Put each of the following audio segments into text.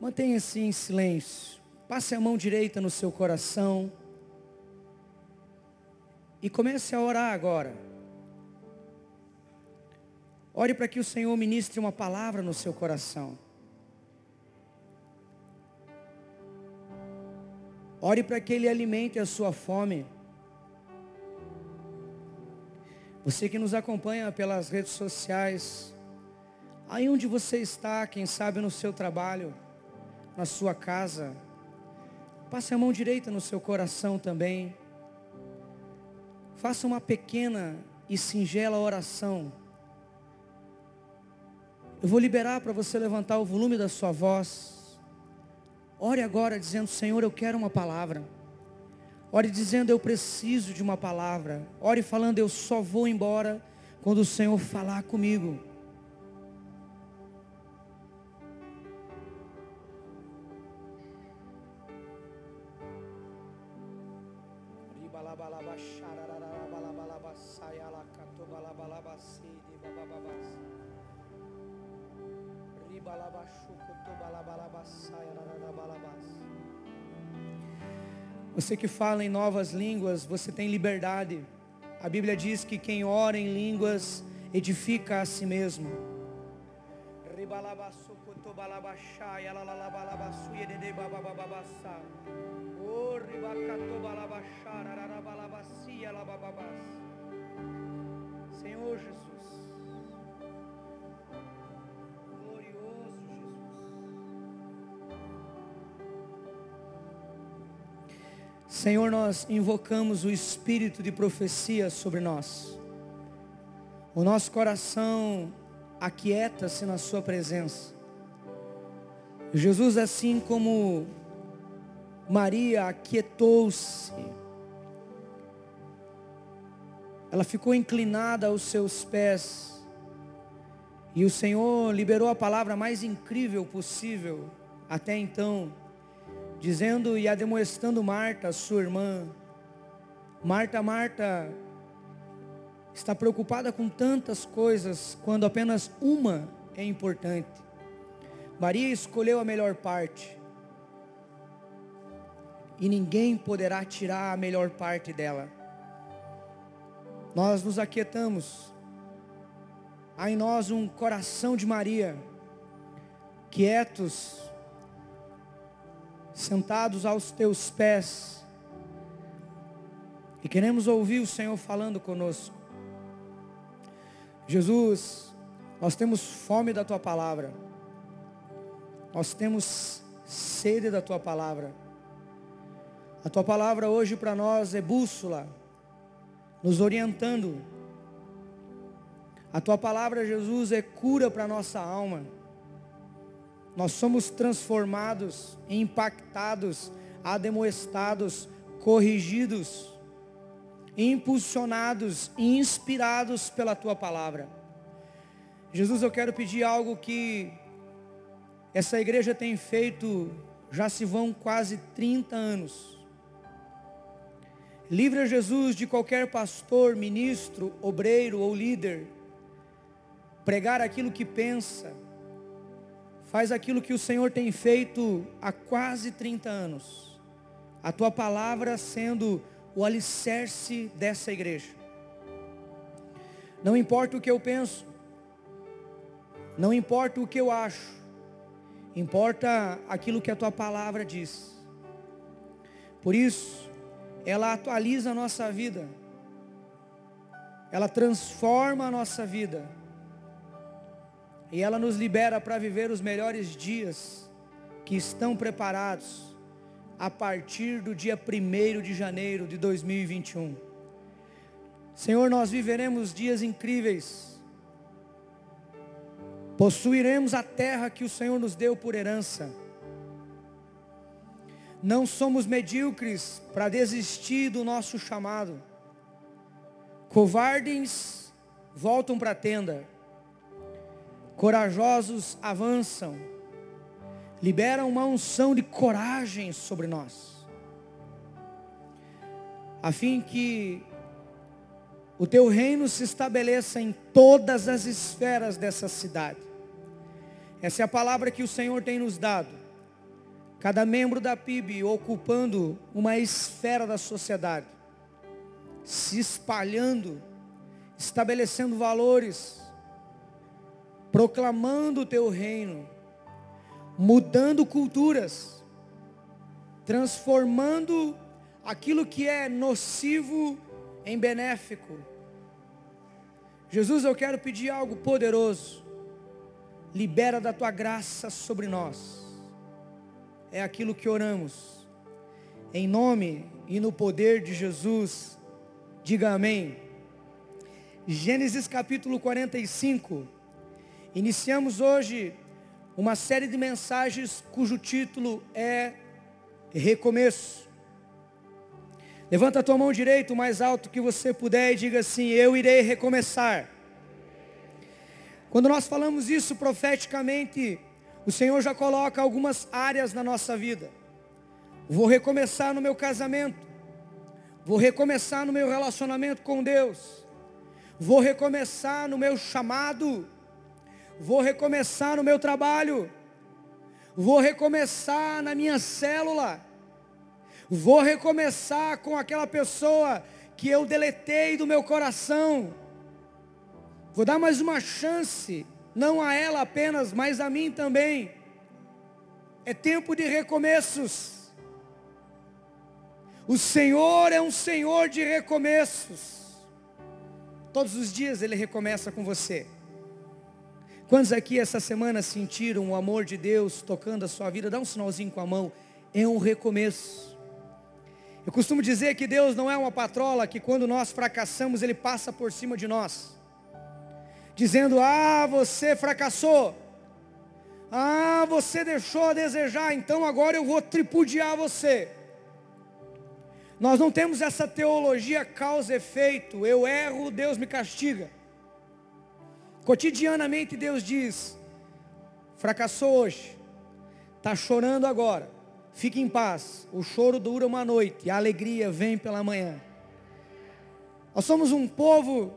Mantenha-se em silêncio. Passe a mão direita no seu coração. E comece a orar agora. Ore para que o Senhor ministre uma palavra no seu coração. Ore para que Ele alimente a sua fome. Você que nos acompanha pelas redes sociais, aí onde você está, quem sabe no seu trabalho, na sua casa, passe a mão direita no seu coração também. Faça uma pequena e singela oração. Eu vou liberar para você levantar o volume da sua voz. Ore agora dizendo: Senhor, eu quero uma palavra. Ore dizendo: Eu preciso de uma palavra. Ore falando: Eu só vou embora quando o Senhor falar comigo. Você que fala em novas línguas, você tem liberdade. A Bíblia diz que quem ora em línguas edifica a si mesmo. Senhor Jesus. Senhor, nós invocamos o espírito de profecia sobre nós. O nosso coração aquieta-se na Sua presença. Jesus, assim como Maria aquietou-se, ela ficou inclinada aos seus pés, e o Senhor liberou a palavra mais incrível possível até então dizendo e ademoestando Marta, sua irmã. Marta, Marta, está preocupada com tantas coisas, quando apenas uma é importante. Maria escolheu a melhor parte. E ninguém poderá tirar a melhor parte dela. Nós nos aquietamos. Há em nós um coração de Maria, quietos, sentados aos teus pés. E queremos ouvir o Senhor falando conosco. Jesus, nós temos fome da tua palavra. Nós temos sede da tua palavra. A tua palavra hoje para nós é bússola, nos orientando. A tua palavra, Jesus, é cura para nossa alma. Nós somos transformados, impactados, ademoestados, corrigidos, impulsionados e inspirados pela tua palavra. Jesus, eu quero pedir algo que essa igreja tem feito, já se vão quase 30 anos. Livra Jesus de qualquer pastor, ministro, obreiro ou líder pregar aquilo que pensa, Faz aquilo que o Senhor tem feito há quase 30 anos. A tua palavra sendo o alicerce dessa igreja. Não importa o que eu penso, não importa o que eu acho, importa aquilo que a tua palavra diz. Por isso, ela atualiza a nossa vida, ela transforma a nossa vida e ela nos libera para viver os melhores dias que estão preparados a partir do dia 1 de janeiro de 2021. Senhor, nós viveremos dias incríveis. Possuiremos a terra que o Senhor nos deu por herança. Não somos medíocres para desistir do nosso chamado. Covardes voltam para a tenda Corajosos avançam, liberam uma unção de coragem sobre nós, a fim que o teu reino se estabeleça em todas as esferas dessa cidade. Essa é a palavra que o Senhor tem nos dado. cada membro da PIB ocupando uma esfera da sociedade, se espalhando, estabelecendo valores, proclamando o teu reino, mudando culturas, transformando aquilo que é nocivo em benéfico. Jesus, eu quero pedir algo poderoso. Libera da tua graça sobre nós. É aquilo que oramos. Em nome e no poder de Jesus. Diga amém. Gênesis capítulo 45. Iniciamos hoje uma série de mensagens cujo título é Recomeço. Levanta a tua mão direita o mais alto que você puder e diga assim: Eu irei recomeçar. Quando nós falamos isso profeticamente, o Senhor já coloca algumas áreas na nossa vida. Vou recomeçar no meu casamento. Vou recomeçar no meu relacionamento com Deus. Vou recomeçar no meu chamado. Vou recomeçar no meu trabalho. Vou recomeçar na minha célula Vou recomeçar com aquela pessoa que eu deletei do meu coração. Vou dar mais uma chance, não a ela apenas, mas a mim também. É tempo de recomeços. O Senhor é um Senhor de recomeços. Todos os dias Ele recomeça com você. Quantos aqui essa semana sentiram o amor de Deus tocando a sua vida? Dá um sinalzinho com a mão. É um recomeço. Eu costumo dizer que Deus não é uma patrola que quando nós fracassamos, Ele passa por cima de nós. Dizendo, ah, você fracassou. Ah, você deixou a desejar, então agora eu vou tripudiar você. Nós não temos essa teologia causa-efeito. Eu erro, Deus me castiga. Cotidianamente Deus diz: fracassou hoje, está chorando agora, Fique em paz. O choro dura uma noite, a alegria vem pela manhã. Nós somos um povo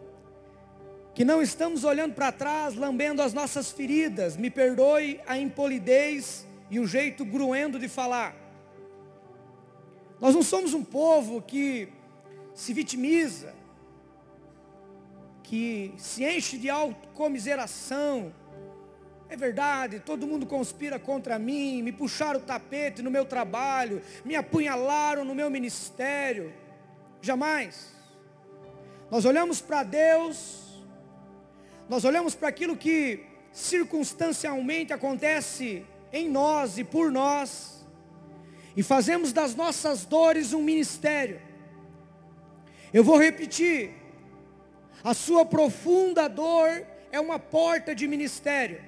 que não estamos olhando para trás, lambendo as nossas feridas. Me perdoe a impolidez e o jeito gruendo de falar. Nós não somos um povo que se vitimiza, que se enche de autocomiseração, é verdade, todo mundo conspira contra mim, me puxaram o tapete no meu trabalho, me apunhalaram no meu ministério. Jamais. Nós olhamos para Deus, nós olhamos para aquilo que circunstancialmente acontece em nós e por nós, e fazemos das nossas dores um ministério. Eu vou repetir, a sua profunda dor é uma porta de ministério.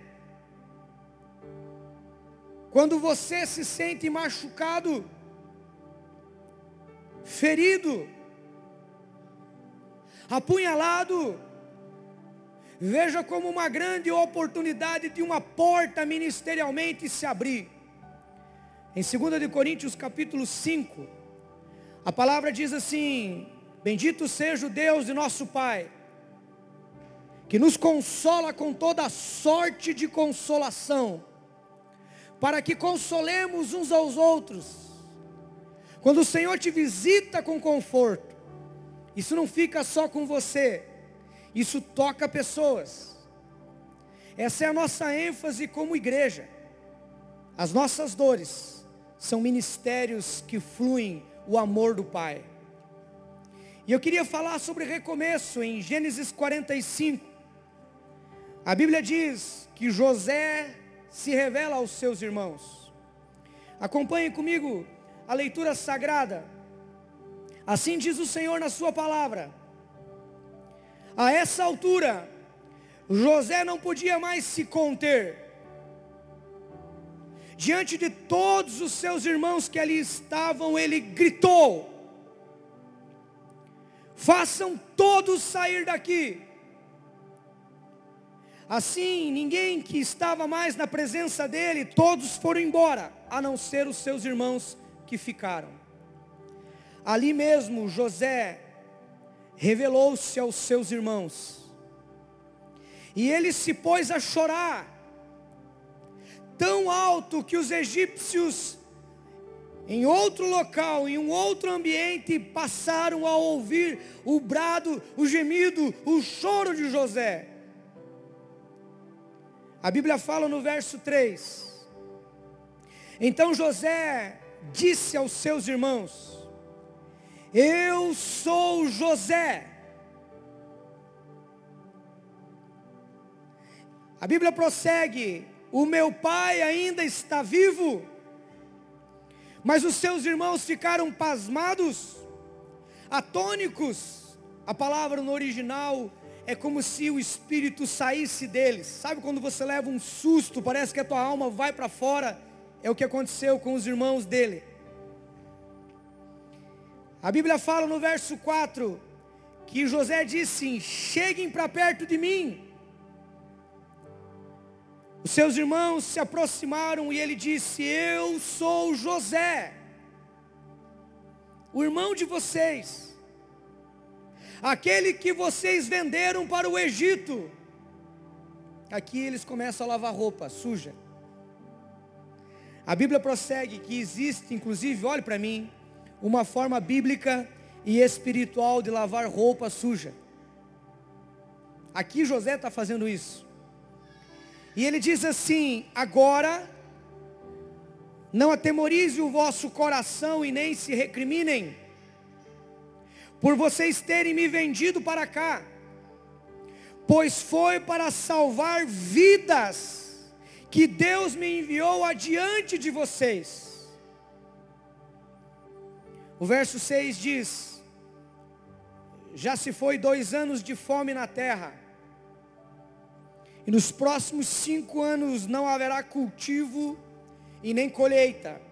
Quando você se sente machucado, ferido, apunhalado, veja como uma grande oportunidade de uma porta ministerialmente se abrir. Em 2 de Coríntios capítulo 5, a palavra diz assim: Bendito seja o Deus de nosso Pai, que nos consola com toda sorte de consolação para que consolemos uns aos outros. Quando o Senhor te visita com conforto, isso não fica só com você, isso toca pessoas. Essa é a nossa ênfase como igreja. As nossas dores são ministérios que fluem o amor do Pai. E eu queria falar sobre recomeço em Gênesis 45. A Bíblia diz que José se revela aos seus irmãos. Acompanhe comigo a leitura sagrada. Assim diz o Senhor na sua palavra. A essa altura, José não podia mais se conter. Diante de todos os seus irmãos que ali estavam, ele gritou: Façam todos sair daqui. Assim, ninguém que estava mais na presença dele, todos foram embora, a não ser os seus irmãos que ficaram. Ali mesmo, José revelou-se aos seus irmãos, e ele se pôs a chorar, tão alto que os egípcios em outro local, em um outro ambiente, passaram a ouvir o brado, o gemido, o choro de José. A Bíblia fala no verso 3: Então José disse aos seus irmãos: Eu sou José. A Bíblia prossegue: O meu pai ainda está vivo mas os seus irmãos ficaram pasmados, atônicos. A palavra no original é como se o espírito saísse deles. Sabe quando você leva um susto, parece que a tua alma vai para fora? É o que aconteceu com os irmãos dele. A Bíblia fala no verso 4 que José disse: Cheguem para perto de mim. Os seus irmãos se aproximaram e ele disse: Eu sou José, o irmão de vocês, aquele que vocês venderam para o Egito. Aqui eles começam a lavar roupa suja. A Bíblia prossegue que existe, inclusive, olhe para mim, uma forma bíblica e espiritual de lavar roupa suja. Aqui José está fazendo isso. E ele diz assim: agora, não atemorize o vosso coração e nem se recriminem, por vocês terem me vendido para cá, pois foi para salvar vidas que Deus me enviou adiante de vocês. O verso 6 diz: Já se foi dois anos de fome na terra, e nos próximos cinco anos não haverá cultivo e nem colheita.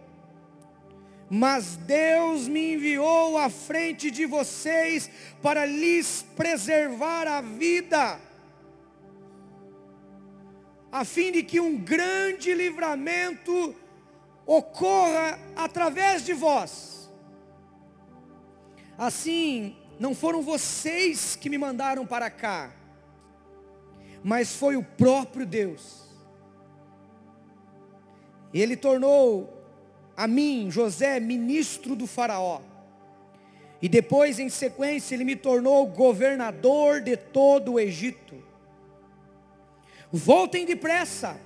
Mas Deus me enviou à frente de vocês para lhes preservar a vida, a fim de que um grande livramento ocorra através de vós. Assim, não foram vocês que me mandaram para cá, mas foi o próprio Deus. Ele tornou a mim, José, ministro do Faraó. E depois, em sequência, ele me tornou governador de todo o Egito. Voltem depressa.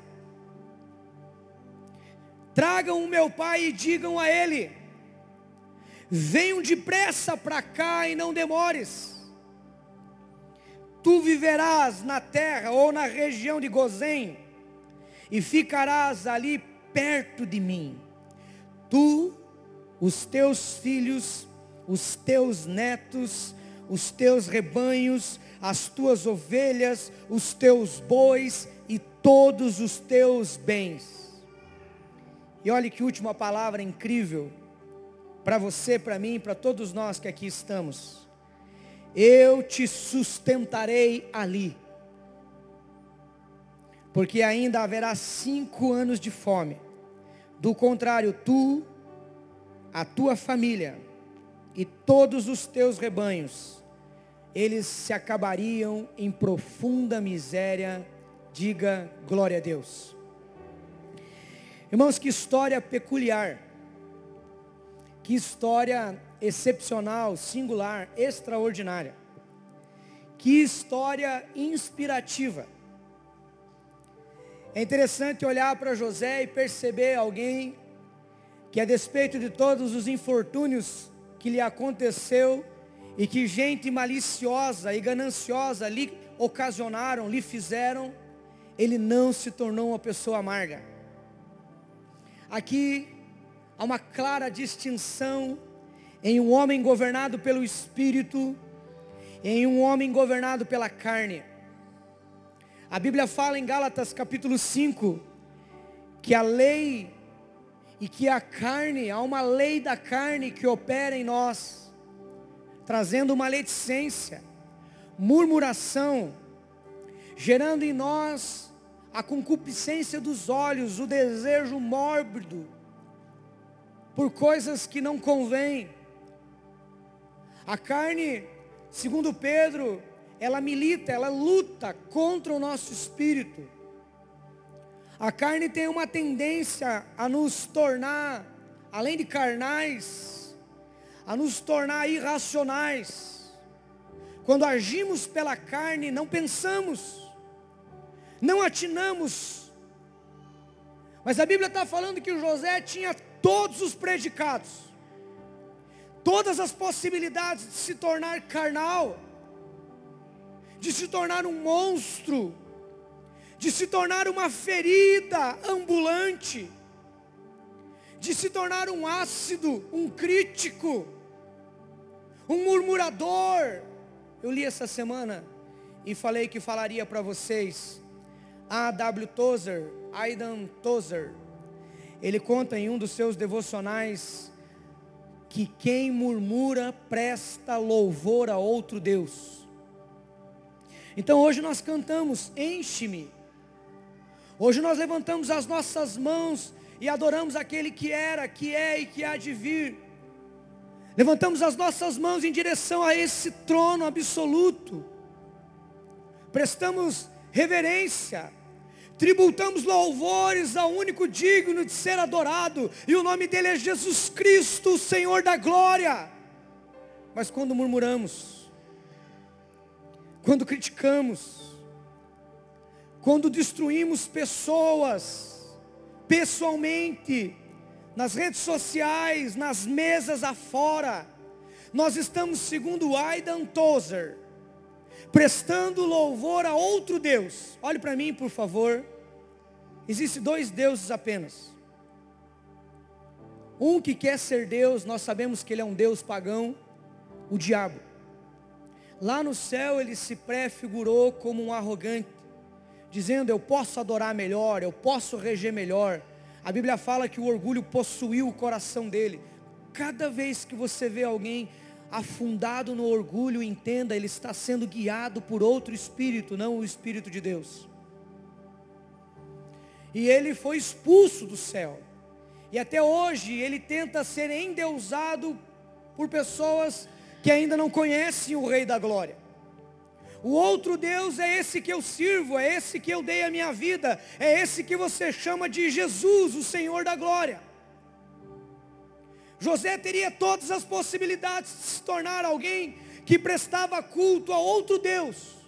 Tragam o meu pai e digam a ele: Venham depressa para cá e não demores tu viverás na terra ou na região de Gozém, e ficarás ali perto de mim. Tu, os teus filhos, os teus netos, os teus rebanhos, as tuas ovelhas, os teus bois e todos os teus bens. E olhe que última palavra incrível para você, para mim, para todos nós que aqui estamos eu te sustentarei ali. Porque ainda haverá cinco anos de fome. Do contrário, tu, a tua família e todos os teus rebanhos, eles se acabariam em profunda miséria. Diga glória a Deus. Irmãos, que história peculiar. Que história excepcional, singular, extraordinária. Que história inspirativa. É interessante olhar para José e perceber alguém que a despeito de todos os infortúnios que lhe aconteceu e que gente maliciosa e gananciosa lhe ocasionaram, lhe fizeram, ele não se tornou uma pessoa amarga. Aqui há uma clara distinção em um homem governado pelo Espírito, em um homem governado pela carne. A Bíblia fala em Gálatas capítulo 5 que a lei e que a carne, há uma lei da carne que opera em nós, trazendo maledicência, murmuração, gerando em nós a concupiscência dos olhos, o desejo mórbido por coisas que não convêm. A carne, segundo Pedro, ela milita, ela luta contra o nosso espírito. A carne tem uma tendência a nos tornar além de carnais, a nos tornar irracionais. Quando agimos pela carne, não pensamos, não atinamos. Mas a Bíblia está falando que o José tinha todos os predicados, todas as possibilidades de se tornar carnal, de se tornar um monstro, de se tornar uma ferida ambulante, de se tornar um ácido, um crítico, um murmurador. Eu li essa semana e falei que falaria para vocês. A. W. Tozer, Aidan Tozer, ele conta em um dos seus devocionais que quem murmura presta louvor a outro Deus. Então hoje nós cantamos, enche-me Hoje nós levantamos as nossas mãos e adoramos aquele que era, que é e que há de vir. Levantamos as nossas mãos em direção a esse trono absoluto. Prestamos reverência. Tributamos louvores ao único digno de ser adorado. E o nome dele é Jesus Cristo, o Senhor da glória. Mas quando murmuramos, quando criticamos, quando destruímos pessoas, pessoalmente, nas redes sociais, nas mesas afora, nós estamos, segundo Aidan Tozer, prestando louvor a outro Deus. Olhe para mim, por favor. Existem dois deuses apenas. Um que quer ser Deus, nós sabemos que ele é um Deus pagão, o diabo. Lá no céu ele se prefigurou como um arrogante, dizendo: Eu posso adorar melhor, eu posso reger melhor. A Bíblia fala que o orgulho possuiu o coração dele. Cada vez que você vê alguém afundado no orgulho, entenda, ele está sendo guiado por outro espírito, não o espírito de Deus. E ele foi expulso do céu. E até hoje ele tenta ser endeusado por pessoas que ainda não conhecem o Rei da Glória. O outro Deus é esse que eu sirvo, é esse que eu dei a minha vida, é esse que você chama de Jesus, o Senhor da glória. José teria todas as possibilidades de se tornar alguém que prestava culto a outro Deus.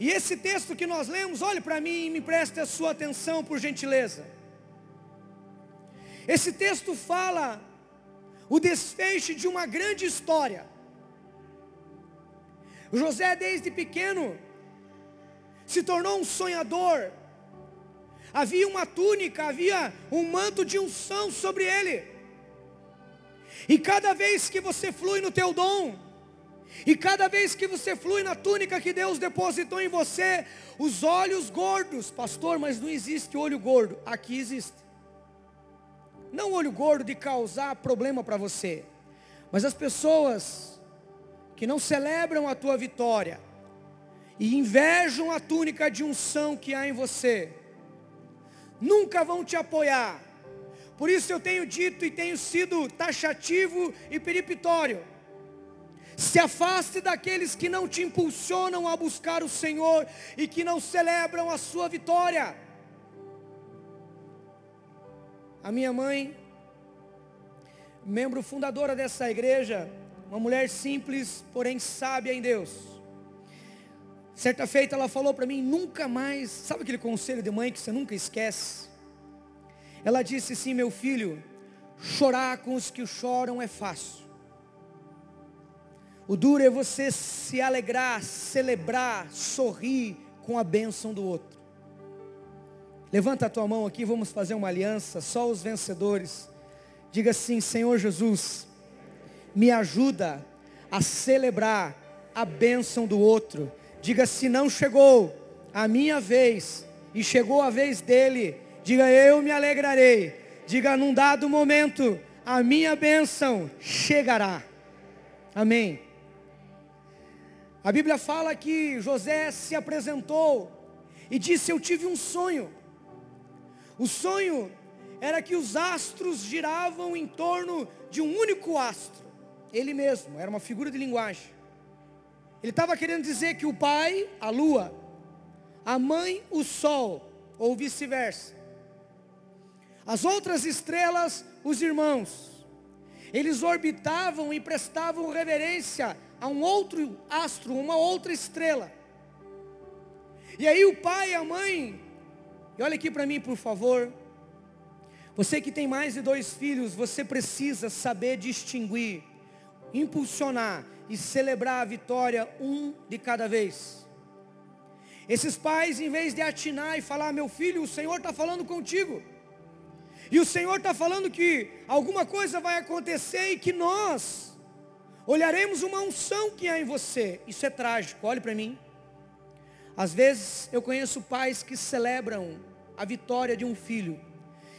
E esse texto que nós lemos, olhe para mim e me preste a sua atenção, por gentileza. Esse texto fala o desfecho de uma grande história. José, desde pequeno, se tornou um sonhador. Havia uma túnica, havia um manto de unção sobre ele. E cada vez que você flui no teu dom, e cada vez que você flui na túnica que Deus depositou em você, os olhos gordos, pastor, mas não existe olho gordo, aqui existe. Não olho gordo de causar problema para você, mas as pessoas que não celebram a tua vitória e invejam a túnica de unção que há em você, nunca vão te apoiar. Por isso eu tenho dito e tenho sido taxativo e peripitório. Se afaste daqueles que não te impulsionam a buscar o Senhor e que não celebram a sua vitória. A minha mãe, membro fundadora dessa igreja, uma mulher simples, porém sábia em Deus. Certa feita ela falou para mim, nunca mais, sabe aquele conselho de mãe que você nunca esquece? Ela disse assim, meu filho, chorar com os que choram é fácil. O duro é você se alegrar, celebrar, sorrir com a bênção do outro. Levanta a tua mão aqui, vamos fazer uma aliança, só os vencedores. Diga assim, Senhor Jesus, me ajuda a celebrar a bênção do outro. Diga, se não chegou a minha vez e chegou a vez dele, diga, eu me alegrarei. Diga, num dado momento, a minha bênção chegará. Amém. A Bíblia fala que José se apresentou e disse: Eu tive um sonho. O sonho era que os astros giravam em torno de um único astro ele mesmo, era uma figura de linguagem. Ele estava querendo dizer que o pai, a lua, a mãe, o sol, ou vice-versa. As outras estrelas, os irmãos. Eles orbitavam e prestavam reverência a um outro astro, uma outra estrela. E aí o pai e a mãe, e olha aqui para mim, por favor. Você que tem mais de dois filhos, você precisa saber distinguir, impulsionar e celebrar a vitória um de cada vez. Esses pais, em vez de atinar e falar, meu filho, o Senhor está falando contigo. E o Senhor está falando que alguma coisa vai acontecer e que nós olharemos uma unção que há em você. Isso é trágico, olhe para mim. Às vezes eu conheço pais que celebram a vitória de um filho,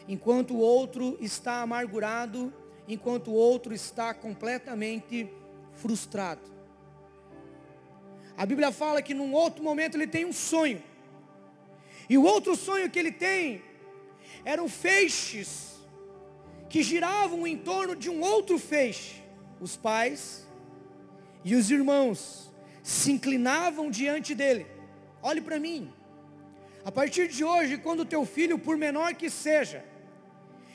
enquanto o outro está amargurado, enquanto o outro está completamente frustrado. A Bíblia fala que num outro momento ele tem um sonho. E o outro sonho que ele tem eram feixes que giravam em torno de um outro feixe. Os pais e os irmãos se inclinavam diante dele. Olhe para mim. A partir de hoje, quando o teu filho, por menor que seja,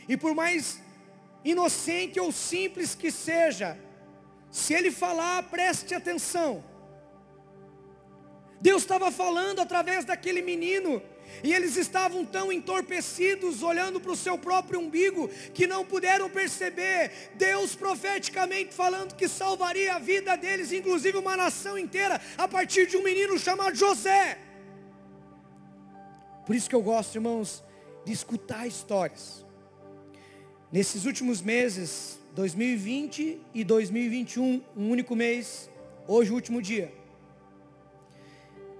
e por mais inocente ou simples que seja, se ele falar, preste atenção. Deus estava falando através daquele menino, e eles estavam tão entorpecidos, olhando para o seu próprio umbigo, que não puderam perceber Deus profeticamente falando que salvaria a vida deles, inclusive uma nação inteira, a partir de um menino chamado José. Por isso que eu gosto, irmãos, de escutar histórias. Nesses últimos meses, 2020 e 2021, um único mês, hoje o último dia.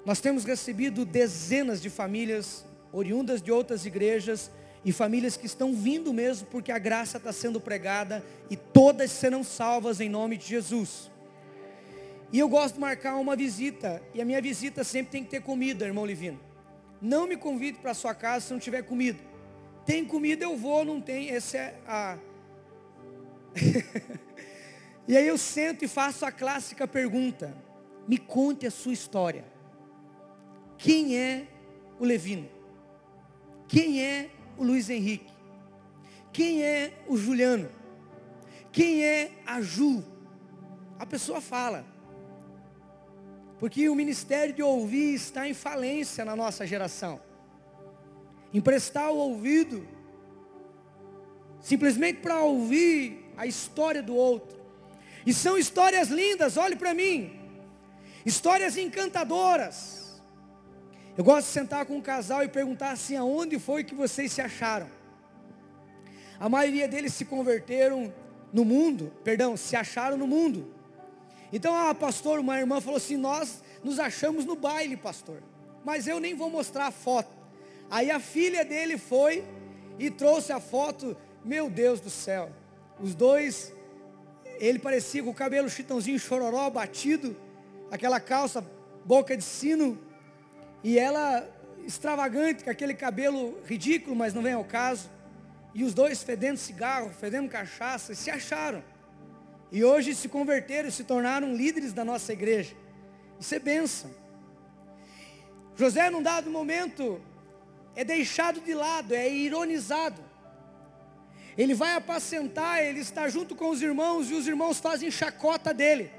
Nós temos recebido dezenas de famílias oriundas de outras igrejas e famílias que estão vindo mesmo porque a graça está sendo pregada e todas serão salvas em nome de Jesus. E eu gosto de marcar uma visita e a minha visita sempre tem que ter comida, irmão Livino. Não me convide para sua casa se não tiver comida. Tem comida eu vou, não tem, essa é a e aí eu sento e faço a clássica pergunta: me conte a sua história. Quem é o Levino? Quem é o Luiz Henrique? Quem é o Juliano? Quem é a Ju? A pessoa fala. Porque o ministério de ouvir está em falência na nossa geração. Emprestar o ouvido, simplesmente para ouvir a história do outro. E são histórias lindas, olhe para mim. Histórias encantadoras. Eu gosto de sentar com um casal e perguntar assim, aonde foi que vocês se acharam? A maioria deles se converteram no mundo, perdão, se acharam no mundo. Então, ah, pastor, uma irmã falou assim: Nós nos achamos no baile, pastor. Mas eu nem vou mostrar a foto. Aí a filha dele foi e trouxe a foto. Meu Deus do céu. Os dois, ele parecia com o cabelo chitãozinho chororó, batido, aquela calça, boca de sino, e ela extravagante, com aquele cabelo ridículo, mas não vem ao caso. E os dois fedendo cigarro, fedendo cachaça, se acharam. E hoje se converteram se tornaram líderes da nossa igreja. Isso é bênção. José, num dado momento, é deixado de lado, é ironizado. Ele vai apacentar, ele está junto com os irmãos e os irmãos fazem chacota dele.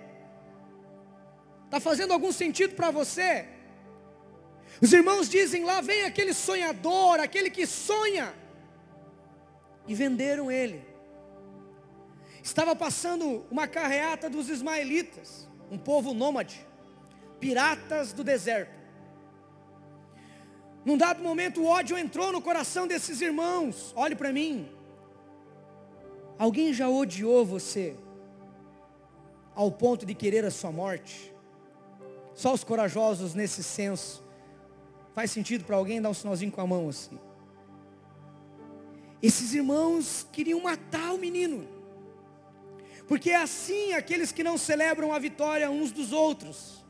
Está fazendo algum sentido para você? Os irmãos dizem lá, vem aquele sonhador, aquele que sonha. E venderam ele. Estava passando uma carreata dos ismaelitas, um povo nômade, piratas do deserto. Num dado momento o ódio entrou no coração desses irmãos. Olhe para mim. Alguém já odiou você ao ponto de querer a sua morte? Só os corajosos nesse senso. Faz sentido para alguém dar um sinalzinho com a mão assim? Esses irmãos queriam matar o menino. Porque é assim aqueles que não celebram a vitória uns dos outros.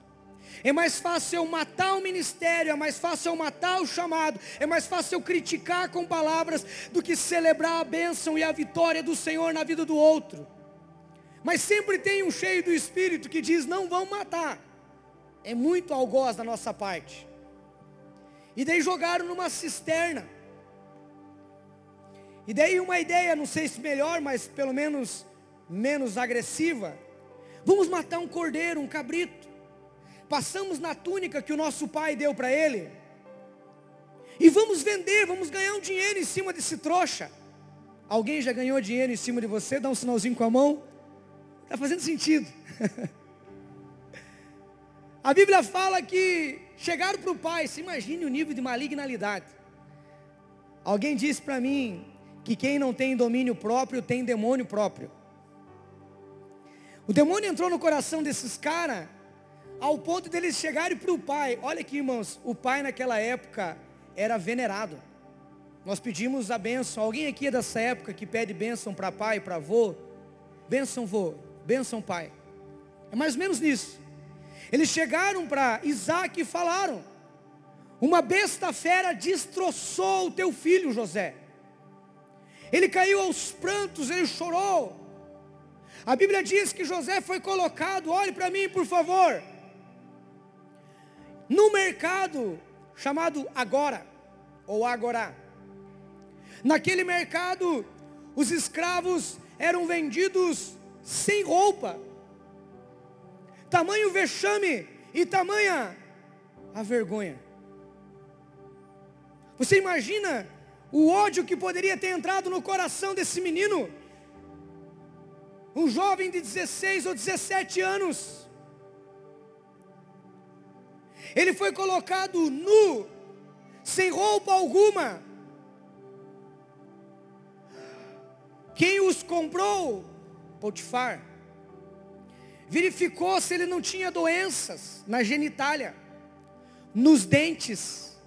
É mais fácil eu matar o ministério, é mais fácil eu matar o chamado, é mais fácil eu criticar com palavras do que celebrar a bênção e a vitória do Senhor na vida do outro. Mas sempre tem um cheio do Espírito que diz: não vão matar. É muito algoz da nossa parte. E daí jogaram numa cisterna. E daí uma ideia, não sei se melhor, mas pelo menos menos agressiva. Vamos matar um cordeiro, um cabrito. Passamos na túnica que o nosso pai deu para ele. E vamos vender, vamos ganhar um dinheiro em cima desse trouxa. Alguém já ganhou dinheiro em cima de você? Dá um sinalzinho com a mão. Está fazendo sentido. a Bíblia fala que chegaram para o pai, se imagine o nível de malignalidade. Alguém disse para mim que quem não tem domínio próprio tem demônio próprio. O demônio entrou no coração desses caras ao ponto deles chegarem para o pai. Olha aqui, irmãos, o pai naquela época era venerado. Nós pedimos a bênção. Alguém aqui é dessa época que pede bênção para pai, para avô? Bênção, vô. Bênção, pai. É mais ou menos nisso. Eles chegaram para Isaac e falaram: Uma besta fera destroçou o teu filho José. Ele caiu aos prantos, ele chorou. A Bíblia diz que José foi colocado, olhe para mim por favor, no mercado chamado Agora, ou Agora. Naquele mercado, os escravos eram vendidos sem roupa. Tamanho vexame e tamanha a vergonha. Você imagina o ódio que poderia ter entrado no coração desse menino? Um jovem de 16 ou 17 anos. Ele foi colocado nu, sem roupa alguma. Quem os comprou? Potifar. Verificou se ele não tinha doenças na genitália, nos dentes,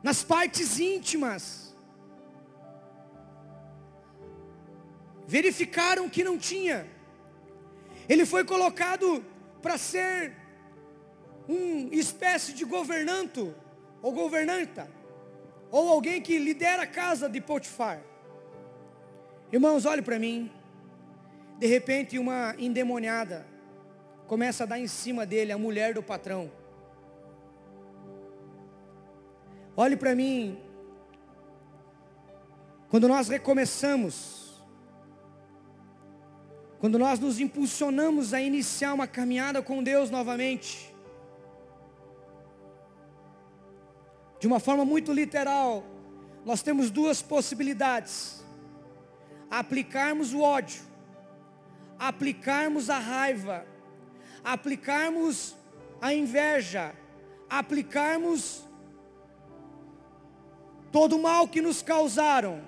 nas partes íntimas. Verificaram que não tinha. Ele foi colocado para ser um espécie de governanto ou governanta, ou alguém que lidera a casa de Potifar. Irmãos, olhe para mim. De repente uma endemoniada começa a dar em cima dele, a mulher do patrão. Olhe para mim. Quando nós recomeçamos, quando nós nos impulsionamos a iniciar uma caminhada com Deus novamente, de uma forma muito literal, nós temos duas possibilidades: aplicarmos o ódio, aplicarmos a raiva, aplicarmos a inveja, aplicarmos todo o mal que nos causaram,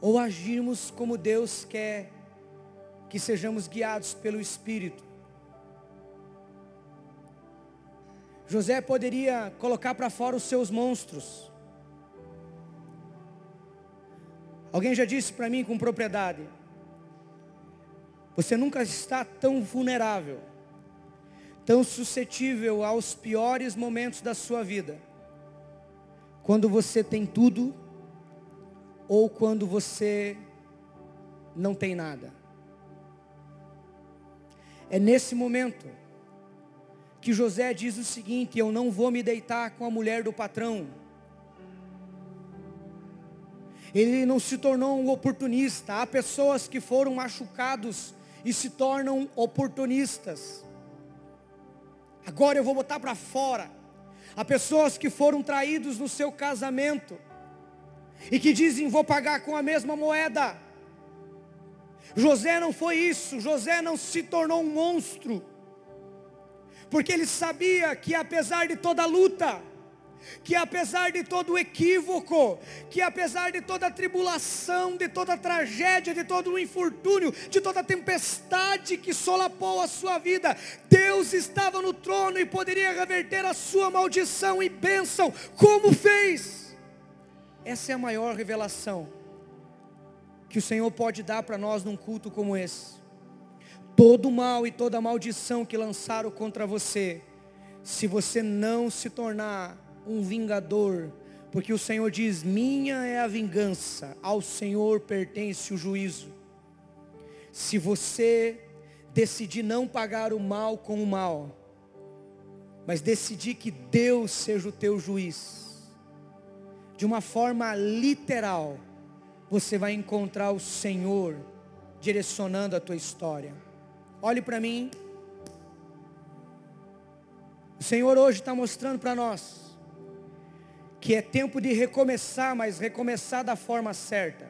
ou agirmos como Deus quer que sejamos guiados pelo Espírito. José poderia colocar para fora os seus monstros. Alguém já disse para mim com propriedade: você nunca está tão vulnerável tão suscetível aos piores momentos da sua vida, quando você tem tudo ou quando você não tem nada. É nesse momento que José diz o seguinte: Eu não vou me deitar com a mulher do patrão. Ele não se tornou um oportunista. Há pessoas que foram machucados e se tornam oportunistas. Agora eu vou botar para fora. Há pessoas que foram traídos no seu casamento e que dizem: Vou pagar com a mesma moeda. José não foi isso, José não se tornou um monstro, porque ele sabia que apesar de toda luta, que apesar de todo o equívoco, que apesar de toda tribulação, de toda tragédia, de todo o infortúnio, de toda tempestade que solapou a sua vida, Deus estava no trono e poderia reverter a sua maldição e bênção, como fez. Essa é a maior revelação que o Senhor pode dar para nós num culto como esse. Todo mal e toda maldição que lançaram contra você, se você não se tornar um vingador, porque o Senhor diz: Minha é a vingança, ao Senhor pertence o juízo. Se você decidir não pagar o mal com o mal, mas decidir que Deus seja o teu juiz, de uma forma literal, você vai encontrar o Senhor direcionando a tua história. Olhe para mim. O Senhor hoje está mostrando para nós que é tempo de recomeçar, mas recomeçar da forma certa.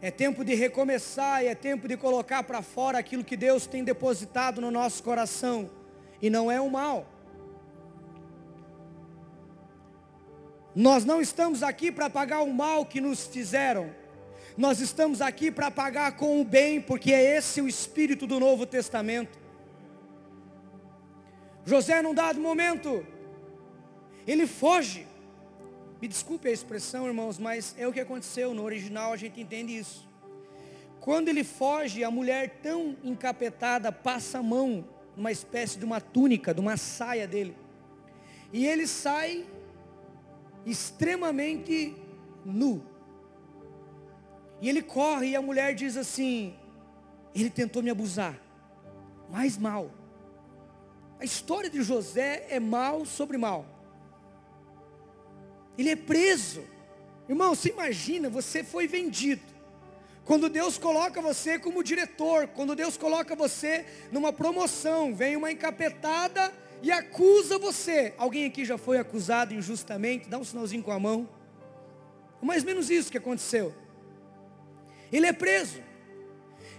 É tempo de recomeçar e é tempo de colocar para fora aquilo que Deus tem depositado no nosso coração. E não é o mal. Nós não estamos aqui para pagar o mal que nos fizeram. Nós estamos aqui para pagar com o bem, porque é esse o espírito do Novo Testamento. José, num dado momento, ele foge. Me desculpe a expressão, irmãos, mas é o que aconteceu. No original a gente entende isso. Quando ele foge, a mulher tão encapetada passa a mão numa espécie de uma túnica, de uma saia dele. E ele sai extremamente nu. E ele corre e a mulher diz assim: Ele tentou me abusar. Mais mal. A história de José é mal sobre mal. Ele é preso. Irmão, você imagina, você foi vendido. Quando Deus coloca você como diretor, quando Deus coloca você numa promoção, vem uma encapetada e acusa você. Alguém aqui já foi acusado injustamente? Dá um sinalzinho com a mão. Mais ou menos isso que aconteceu. Ele é preso.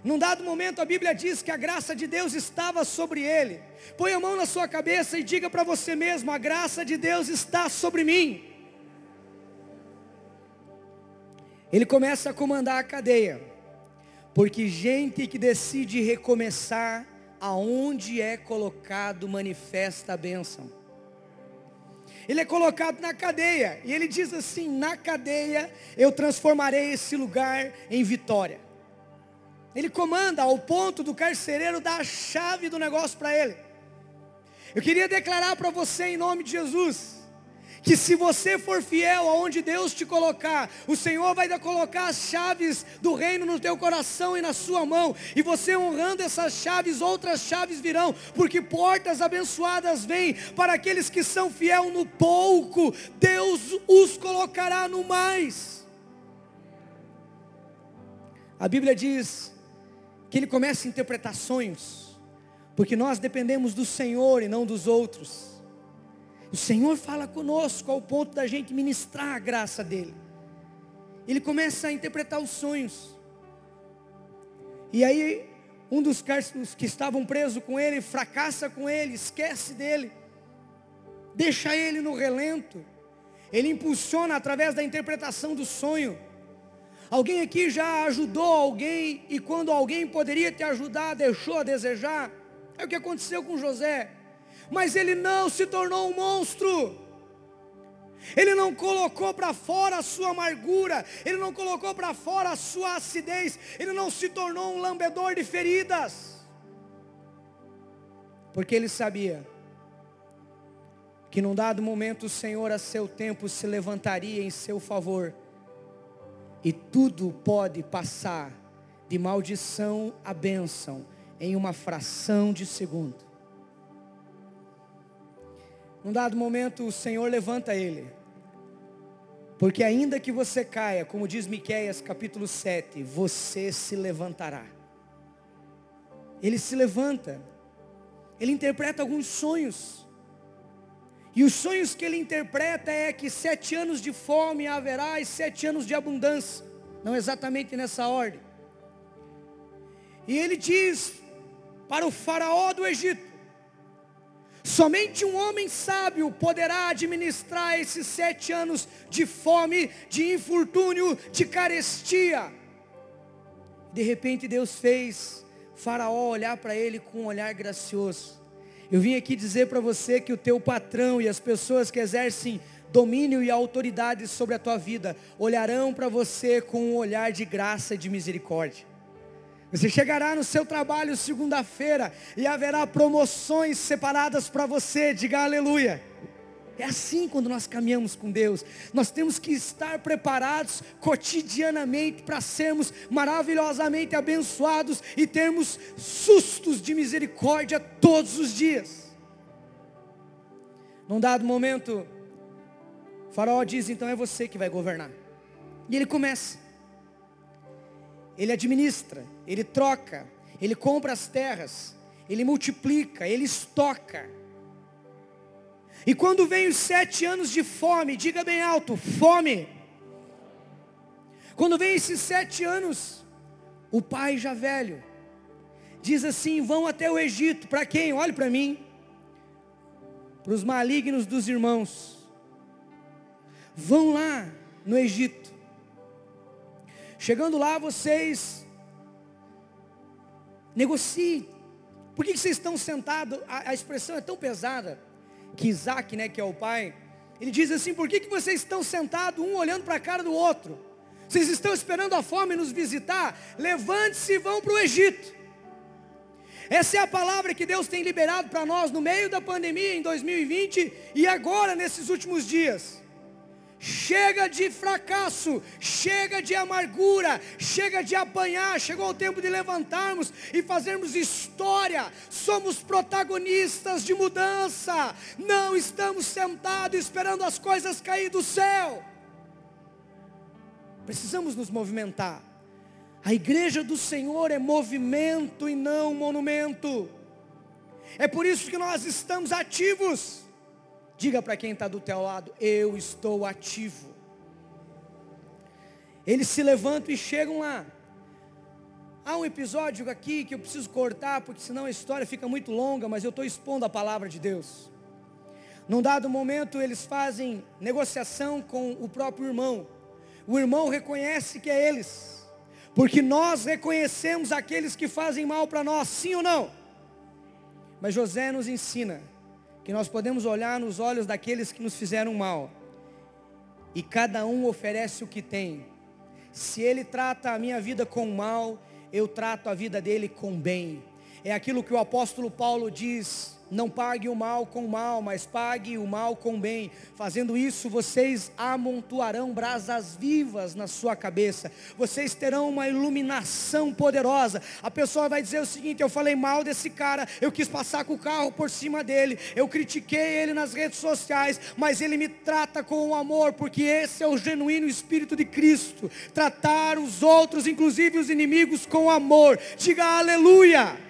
Num dado momento a Bíblia diz que a graça de Deus estava sobre ele. Põe a mão na sua cabeça e diga para você mesmo: a graça de Deus está sobre mim. Ele começa a comandar a cadeia. Porque gente que decide recomeçar, aonde é colocado, manifesta a bênção. Ele é colocado na cadeia. E ele diz assim: na cadeia eu transformarei esse lugar em vitória. Ele comanda ao ponto do carcereiro dar a chave do negócio para ele. Eu queria declarar para você em nome de Jesus que se você for fiel aonde Deus te colocar, o Senhor vai colocar as chaves do reino no teu coração e na sua mão, e você honrando essas chaves, outras chaves virão, porque portas abençoadas vêm para aqueles que são fiel no pouco, Deus os colocará no mais. A Bíblia diz que ele começa a interpretar sonhos, porque nós dependemos do Senhor e não dos outros. O Senhor fala conosco ao ponto da gente ministrar a graça dele. Ele começa a interpretar os sonhos. E aí, um dos que estavam presos com ele, fracassa com ele, esquece dele, deixa ele no relento. Ele impulsiona através da interpretação do sonho. Alguém aqui já ajudou alguém e quando alguém poderia te ajudar, deixou a desejar? É o que aconteceu com José mas ele não se tornou um monstro. Ele não colocou para fora a sua amargura, ele não colocou para fora a sua acidez, ele não se tornou um lambedor de feridas. Porque ele sabia que num dado momento o Senhor a seu tempo se levantaria em seu favor. E tudo pode passar de maldição a bênção em uma fração de segundo. Num dado momento, o Senhor levanta ele. Porque ainda que você caia, como diz Miqueias capítulo 7, você se levantará. Ele se levanta. Ele interpreta alguns sonhos. E os sonhos que ele interpreta é que sete anos de fome haverá e sete anos de abundância. Não exatamente nessa ordem. E ele diz para o faraó do Egito, Somente um homem sábio poderá administrar esses sete anos de fome, de infortúnio, de carestia. De repente Deus fez Faraó olhar para ele com um olhar gracioso. Eu vim aqui dizer para você que o teu patrão e as pessoas que exercem domínio e autoridade sobre a tua vida olharão para você com um olhar de graça e de misericórdia. Você chegará no seu trabalho segunda-feira e haverá promoções separadas para você, diga aleluia. É assim quando nós caminhamos com Deus. Nós temos que estar preparados cotidianamente para sermos maravilhosamente abençoados e termos sustos de misericórdia todos os dias. Num dado momento, faraó diz: então é você que vai governar. E ele começa. Ele administra, ele troca, ele compra as terras, ele multiplica, ele estoca. E quando vem os sete anos de fome, diga bem alto: fome. Quando vem esses sete anos, o pai já velho diz assim: vão até o Egito. Para quem? Olhe para mim. Para os malignos dos irmãos. Vão lá no Egito. Chegando lá, vocês negociem. Por que vocês estão sentados? A, a, expressão é tão pesada que Isaac, né, que é o pai, ele diz assim: por que, que vocês estão sentados, um olhando para a cara do outro? Vocês estão esperando a fome nos visitar? Levante-se e vão para o Egito. Essa é a palavra que Deus tem liberado para nós no meio da pandemia em 2020 e agora nesses últimos dias. Chega de fracasso, chega de amargura, chega de apanhar, chegou o tempo de levantarmos e fazermos história. Somos protagonistas de mudança. Não estamos sentados esperando as coisas cair do céu. Precisamos nos movimentar. A igreja do Senhor é movimento e não monumento. É por isso que nós estamos ativos. Diga para quem está do teu lado, eu estou ativo. Eles se levantam e chegam lá. Há um episódio aqui que eu preciso cortar, porque senão a história fica muito longa, mas eu estou expondo a palavra de Deus. Num dado momento, eles fazem negociação com o próprio irmão. O irmão reconhece que é eles, porque nós reconhecemos aqueles que fazem mal para nós, sim ou não? Mas José nos ensina que nós podemos olhar nos olhos daqueles que nos fizeram mal, e cada um oferece o que tem. Se ele trata a minha vida com mal, eu trato a vida dele com bem. É aquilo que o apóstolo Paulo diz não pague o mal com o mal, mas pague o mal com o bem. Fazendo isso, vocês amontoarão brasas vivas na sua cabeça. Vocês terão uma iluminação poderosa. A pessoa vai dizer o seguinte: eu falei mal desse cara, eu quis passar com o carro por cima dele, eu critiquei ele nas redes sociais, mas ele me trata com amor, porque esse é o genuíno espírito de Cristo. Tratar os outros, inclusive os inimigos, com amor. Diga aleluia.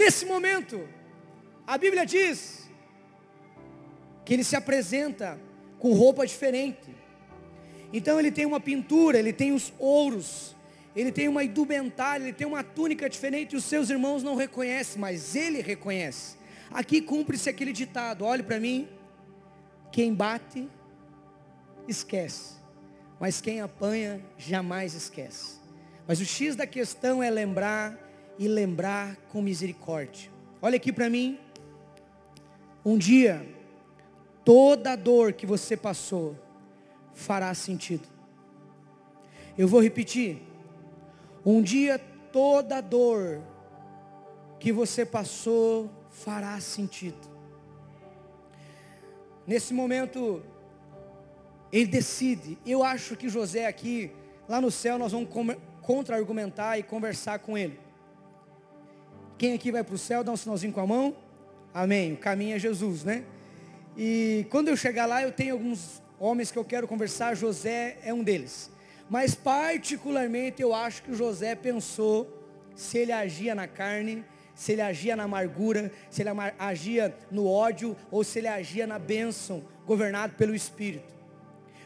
Nesse momento, a Bíblia diz que ele se apresenta com roupa diferente. Então ele tem uma pintura, ele tem os ouros, ele tem uma indumentária, ele tem uma túnica diferente, e os seus irmãos não reconhecem, mas ele reconhece. Aqui cumpre-se aquele ditado: olhe para mim, quem bate, esquece, mas quem apanha, jamais esquece. Mas o X da questão é lembrar e lembrar com misericórdia. Olha aqui para mim. Um dia, toda a dor que você passou fará sentido. Eu vou repetir. Um dia, toda a dor que você passou fará sentido. Nesse momento, ele decide. Eu acho que José aqui, lá no céu, nós vamos contra-argumentar e conversar com ele. Quem aqui vai para o céu, dá um sinalzinho com a mão. Amém. O caminho é Jesus, né? E quando eu chegar lá, eu tenho alguns homens que eu quero conversar. José é um deles. Mas particularmente eu acho que José pensou se ele agia na carne, se ele agia na amargura, se ele agia no ódio ou se ele agia na bênção, governado pelo Espírito.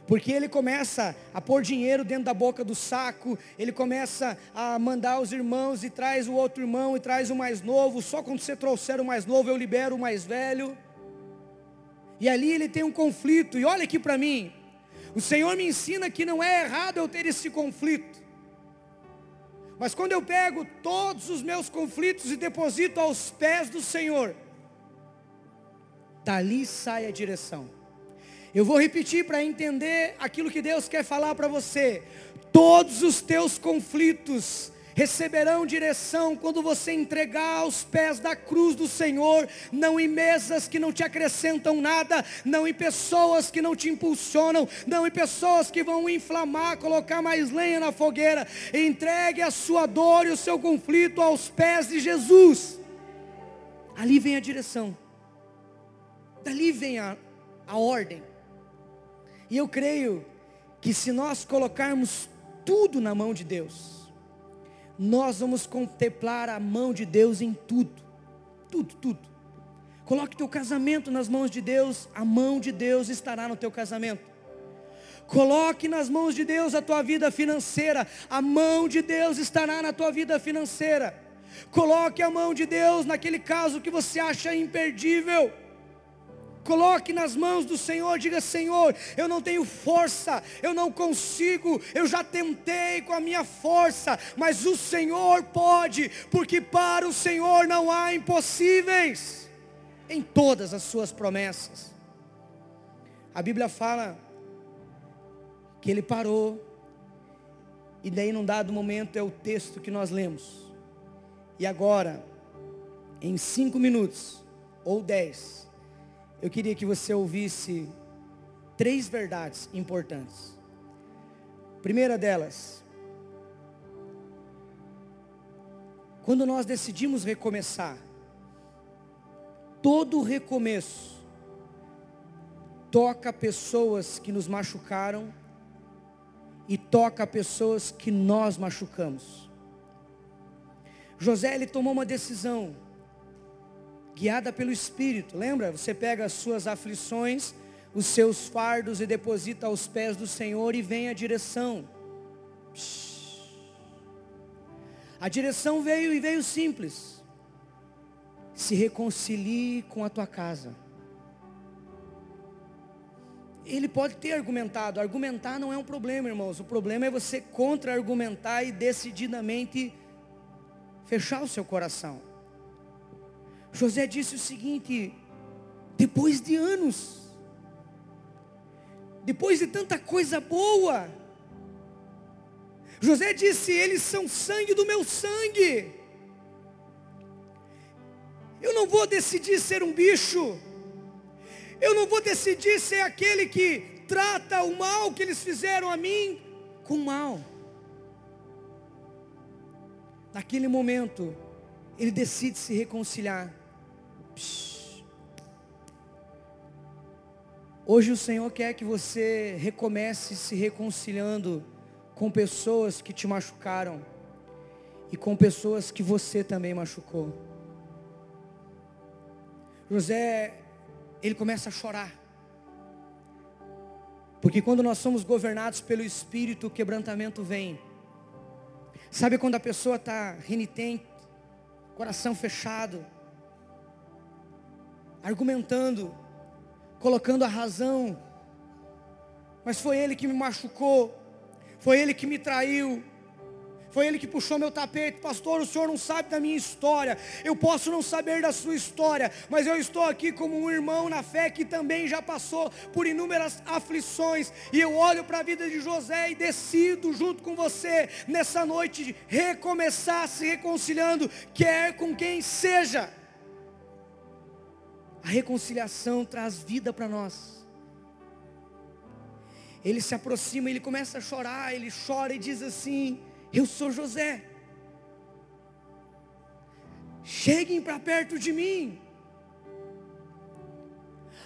Porque ele começa a pôr dinheiro dentro da boca do saco, ele começa a mandar os irmãos e traz o outro irmão e traz o mais novo, só quando você trouxer o mais novo eu libero o mais velho. E ali ele tem um conflito, e olha aqui para mim, o Senhor me ensina que não é errado eu ter esse conflito. Mas quando eu pego todos os meus conflitos e deposito aos pés do Senhor, dali sai a direção. Eu vou repetir para entender aquilo que Deus quer falar para você. Todos os teus conflitos receberão direção quando você entregar aos pés da cruz do Senhor, não em mesas que não te acrescentam nada, não em pessoas que não te impulsionam, não em pessoas que vão inflamar, colocar mais lenha na fogueira. Entregue a sua dor e o seu conflito aos pés de Jesus. Ali vem a direção. Dali vem a, a ordem. E eu creio que se nós colocarmos tudo na mão de Deus, nós vamos contemplar a mão de Deus em tudo. Tudo, tudo. Coloque teu casamento nas mãos de Deus, a mão de Deus estará no teu casamento. Coloque nas mãos de Deus a tua vida financeira, a mão de Deus estará na tua vida financeira. Coloque a mão de Deus naquele caso que você acha imperdível. Coloque nas mãos do Senhor, diga: Senhor, eu não tenho força, eu não consigo, eu já tentei com a minha força, mas o Senhor pode, porque para o Senhor não há impossíveis em todas as suas promessas. A Bíblia fala que ele parou, e daí num dado momento é o texto que nós lemos. E agora, em cinco minutos, ou dez, eu queria que você ouvisse três verdades importantes. Primeira delas, quando nós decidimos recomeçar, todo recomeço toca pessoas que nos machucaram e toca pessoas que nós machucamos. José ele tomou uma decisão guiada pelo Espírito. Lembra? Você pega as suas aflições, os seus fardos e deposita aos pés do Senhor e vem a direção. A direção veio e veio simples. Se reconcilie com a tua casa. Ele pode ter argumentado. Argumentar não é um problema, irmãos. O problema é você contra-argumentar e decididamente fechar o seu coração. José disse o seguinte: depois de anos, depois de tanta coisa boa, José disse: eles são sangue do meu sangue. Eu não vou decidir ser um bicho. Eu não vou decidir ser aquele que trata o mal que eles fizeram a mim com mal. Naquele momento, ele decide se reconciliar. Hoje o Senhor quer que você recomece se reconciliando com pessoas que te machucaram e com pessoas que você também machucou. José, ele começa a chorar. Porque quando nós somos governados pelo Espírito, o quebrantamento vem. Sabe quando a pessoa está renitente, coração fechado, argumentando, colocando a razão, mas foi ele que me machucou, foi ele que me traiu, foi ele que puxou meu tapete, pastor. O senhor não sabe da minha história, eu posso não saber da sua história, mas eu estou aqui como um irmão na fé que também já passou por inúmeras aflições, e eu olho para a vida de José e decido, junto com você, nessa noite, recomeçar se reconciliando, quer com quem seja. A reconciliação traz vida para nós. Ele se aproxima, ele começa a chorar, ele chora e diz assim: Eu sou José. Cheguem para perto de mim.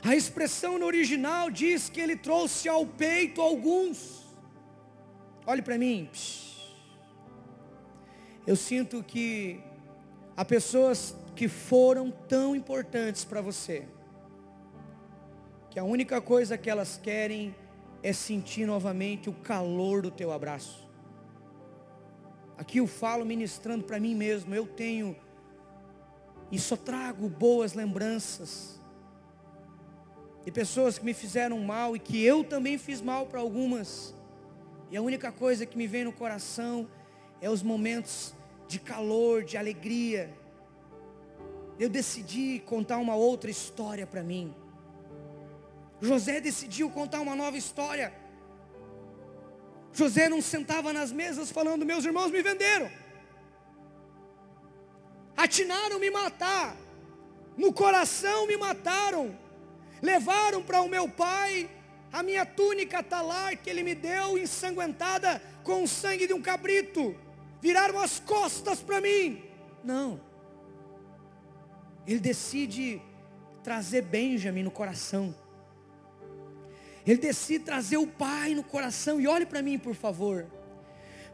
A expressão no original diz que ele trouxe ao peito alguns. Olhe para mim. Eu sinto que há pessoas que foram tão importantes para você, que a única coisa que elas querem é sentir novamente o calor do teu abraço. Aqui eu falo ministrando para mim mesmo, eu tenho e só trago boas lembranças de pessoas que me fizeram mal e que eu também fiz mal para algumas. E a única coisa que me vem no coração é os momentos de calor, de alegria, eu decidi contar uma outra história para mim. José decidiu contar uma nova história. José não sentava nas mesas falando: Meus irmãos me venderam, atinaram me matar, no coração me mataram, levaram para o meu pai a minha túnica talar que ele me deu ensanguentada com o sangue de um cabrito, viraram as costas para mim. Não, ele decide trazer Benjamin no coração. Ele decide trazer o pai no coração. E olhe para mim, por favor.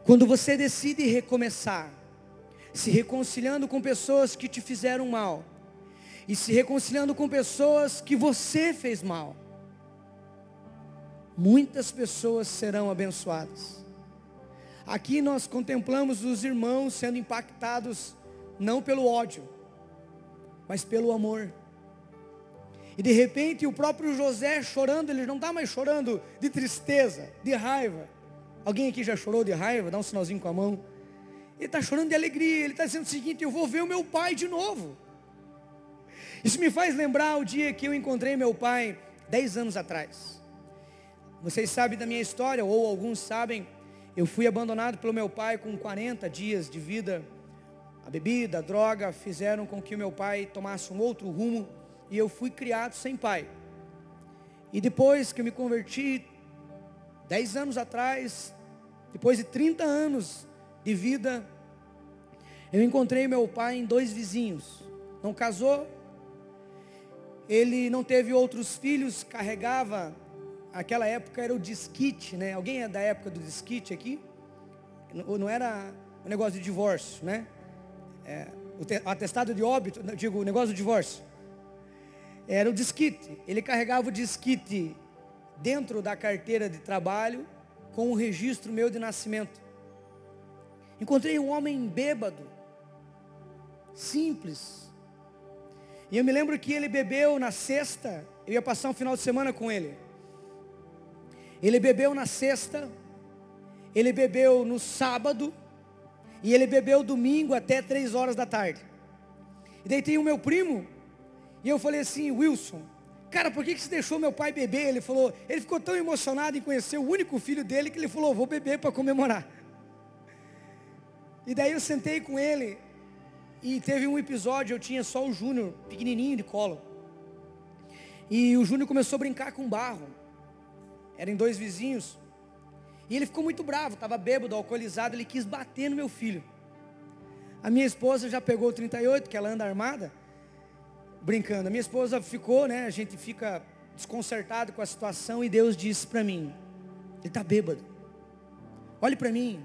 Quando você decide recomeçar, se reconciliando com pessoas que te fizeram mal, e se reconciliando com pessoas que você fez mal, muitas pessoas serão abençoadas. Aqui nós contemplamos os irmãos sendo impactados não pelo ódio, mas pelo amor. E de repente o próprio José chorando, ele não está mais chorando de tristeza, de raiva. Alguém aqui já chorou de raiva? Dá um sinalzinho com a mão. Ele está chorando de alegria, ele está dizendo o seguinte: eu vou ver o meu pai de novo. Isso me faz lembrar o dia que eu encontrei meu pai, dez anos atrás. Vocês sabem da minha história, ou alguns sabem, eu fui abandonado pelo meu pai com 40 dias de vida. A bebida, a droga fizeram com que o meu pai tomasse um outro rumo e eu fui criado sem pai. E depois que eu me converti, 10 anos atrás, depois de 30 anos de vida, eu encontrei meu pai em dois vizinhos. Não casou, ele não teve outros filhos, carregava, aquela época era o disquite, né? Alguém é da época do disquite aqui? Não era o negócio de divórcio, né? É, o atestado de óbito, digo, o negócio do divórcio. Era o disquite. Ele carregava o disquite dentro da carteira de trabalho com o registro meu de nascimento. Encontrei um homem bêbado, simples, e eu me lembro que ele bebeu na sexta, eu ia passar um final de semana com ele. Ele bebeu na sexta, ele bebeu no sábado, e ele bebeu domingo até três horas da tarde. E daí tem o meu primo, e eu falei assim, Wilson, cara, por que, que você deixou meu pai beber? Ele falou, ele ficou tão emocionado em conhecer o único filho dele que ele falou, vou beber para comemorar. E daí eu sentei com ele, e teve um episódio, eu tinha só o Júnior, pequenininho de colo. E o Júnior começou a brincar com barro. Eram dois vizinhos. E ele ficou muito bravo, estava bêbado, alcoolizado, ele quis bater no meu filho. A minha esposa já pegou o 38, que ela anda armada, brincando. A minha esposa ficou, né? A gente fica desconcertado com a situação e Deus disse para mim: Ele está bêbado. Olhe para mim,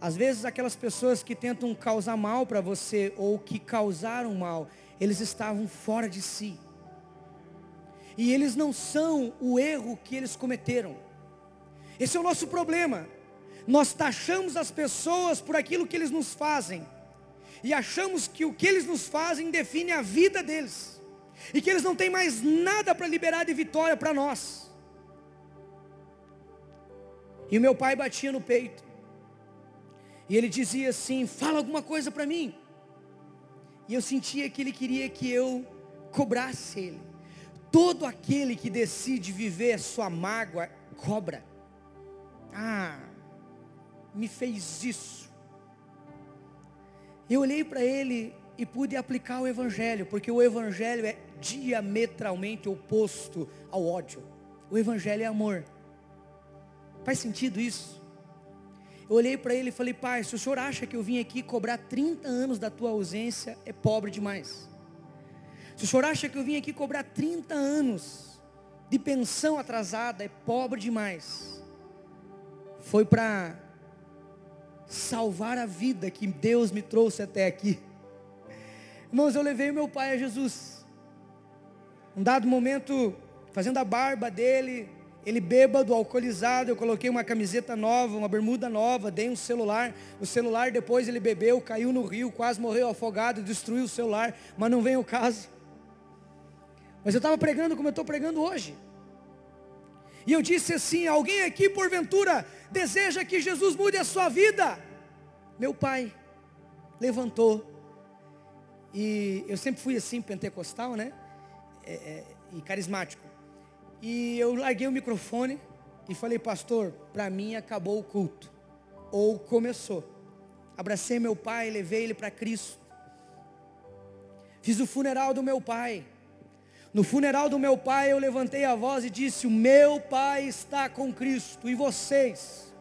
às vezes aquelas pessoas que tentam causar mal para você ou que causaram mal, eles estavam fora de si. E eles não são o erro que eles cometeram. Esse é o nosso problema. Nós taxamos as pessoas por aquilo que eles nos fazem. E achamos que o que eles nos fazem define a vida deles. E que eles não têm mais nada para liberar de vitória para nós. E o meu pai batia no peito. E ele dizia assim: Fala alguma coisa para mim. E eu sentia que ele queria que eu cobrasse ele. Todo aquele que decide viver a sua mágoa, cobra. Ah, me fez isso. Eu olhei para ele e pude aplicar o Evangelho, porque o Evangelho é diametralmente oposto ao ódio. O Evangelho é amor. Faz sentido isso? Eu olhei para ele e falei, pai, se o senhor acha que eu vim aqui cobrar 30 anos da tua ausência, é pobre demais. Se o senhor acha que eu vim aqui cobrar 30 anos de pensão atrasada, é pobre demais. Foi para salvar a vida que Deus me trouxe até aqui. Irmãos, eu levei meu pai a Jesus. Um dado momento, fazendo a barba dele, ele bêbado, alcoolizado, eu coloquei uma camiseta nova, uma bermuda nova, dei um celular. O celular depois ele bebeu, caiu no rio, quase morreu afogado, destruiu o celular, mas não vem o caso. Mas eu estava pregando como eu estou pregando hoje. E eu disse assim: alguém aqui porventura deseja que Jesus mude a sua vida? Meu pai levantou. E eu sempre fui assim, pentecostal, né? É, é, e carismático. E eu larguei o microfone e falei, pastor, para mim acabou o culto. Ou começou. Abracei meu pai, levei ele para Cristo. Fiz o funeral do meu pai. No funeral do meu pai, eu levantei a voz e disse: O meu pai está com Cristo. E vocês?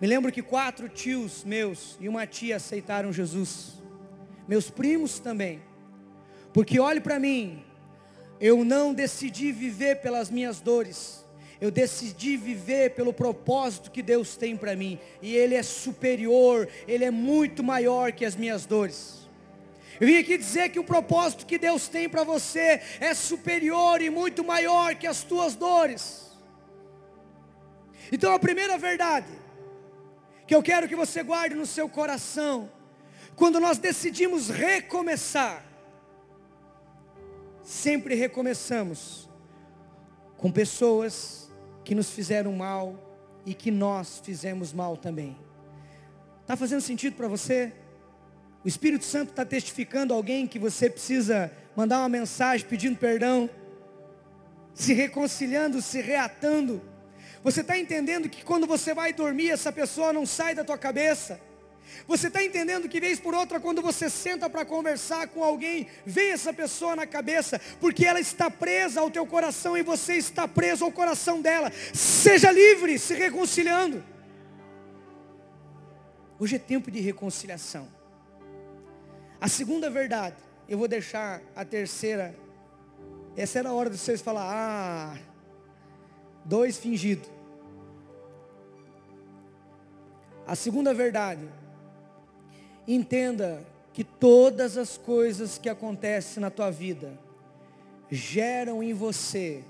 Me lembro que quatro tios meus e uma tia aceitaram Jesus. Meus primos também. Porque olhe para mim, eu não decidi viver pelas minhas dores. Eu decidi viver pelo propósito que Deus tem para mim. E Ele é superior, Ele é muito maior que as minhas dores. Eu vim aqui dizer que o propósito que Deus tem para você é superior e muito maior que as tuas dores. Então a primeira verdade que eu quero que você guarde no seu coração, quando nós decidimos recomeçar, sempre recomeçamos com pessoas que nos fizeram mal e que nós fizemos mal também. Está fazendo sentido para você? O Espírito Santo está testificando alguém que você precisa mandar uma mensagem pedindo perdão, se reconciliando, se reatando. Você está entendendo que quando você vai dormir, essa pessoa não sai da tua cabeça. Você está entendendo que vez por outra, quando você senta para conversar com alguém, vem essa pessoa na cabeça, porque ela está presa ao teu coração e você está preso ao coração dela. Seja livre, se reconciliando. Hoje é tempo de reconciliação. A segunda verdade, eu vou deixar a terceira. Essa era a hora de vocês falar, ah, dois fingidos. A segunda verdade, Entenda que todas as coisas que acontecem na tua vida geram em você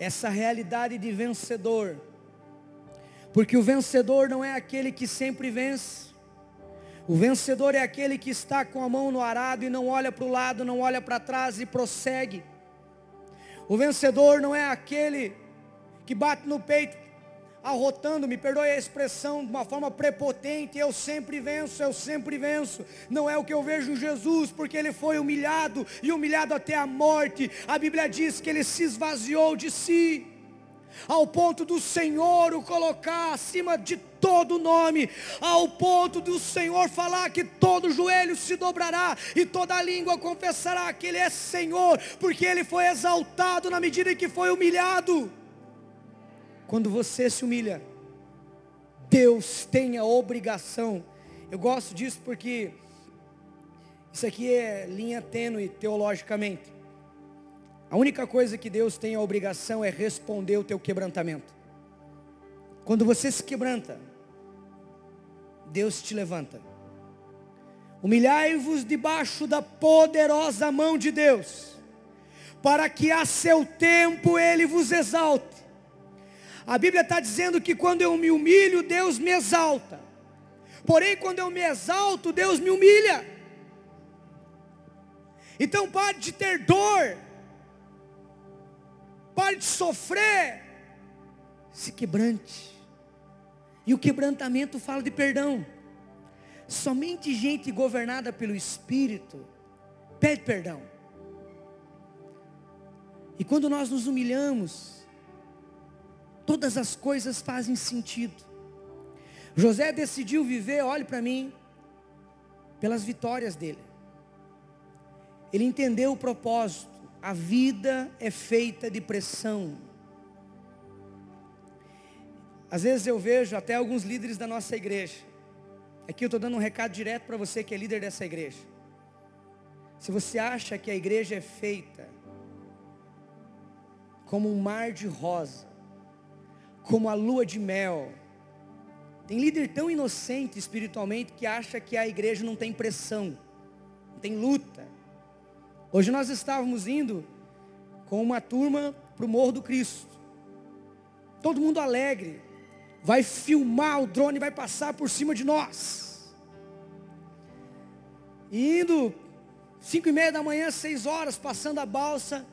essa realidade de vencedor. Porque o vencedor não é aquele que sempre vence. O vencedor é aquele que está com a mão no arado e não olha para o lado, não olha para trás e prossegue. O vencedor não é aquele que bate no peito, arrotando, me perdoe a expressão, de uma forma prepotente, eu sempre venço, eu sempre venço. Não é o que eu vejo em Jesus, porque ele foi humilhado e humilhado até a morte. A Bíblia diz que ele se esvaziou de si, ao ponto do Senhor o colocar acima de todo nome, ao ponto do Senhor falar que todo joelho se dobrará e toda língua confessará que Ele é Senhor, porque Ele foi exaltado na medida em que foi humilhado. Quando você se humilha, Deus tem a obrigação. Eu gosto disso porque isso aqui é linha tênue teologicamente. A única coisa que Deus tem a obrigação é responder o teu quebrantamento. Quando você se quebranta, Deus te levanta. Humilhai-vos debaixo da poderosa mão de Deus, para que a seu tempo Ele vos exalte a Bíblia está dizendo que quando eu me humilho, Deus me exalta. Porém, quando eu me exalto, Deus me humilha. Então pare de ter dor. Pare de sofrer. Se quebrante. E o quebrantamento fala de perdão. Somente gente governada pelo Espírito pede perdão. E quando nós nos humilhamos, todas as coisas fazem sentido. José decidiu viver, olhe para mim, pelas vitórias dele. Ele entendeu o propósito. A vida é feita de pressão. Às vezes eu vejo até alguns líderes da nossa igreja. Aqui eu estou dando um recado direto para você que é líder dessa igreja. Se você acha que a igreja é feita como um mar de rosa, como a lua de mel. Tem líder tão inocente espiritualmente que acha que a igreja não tem pressão, não tem luta. Hoje nós estávamos indo com uma turma para o Morro do Cristo. Todo mundo alegre. Vai filmar, o drone vai passar por cima de nós. E indo, cinco e meia da manhã, seis horas, passando a balsa,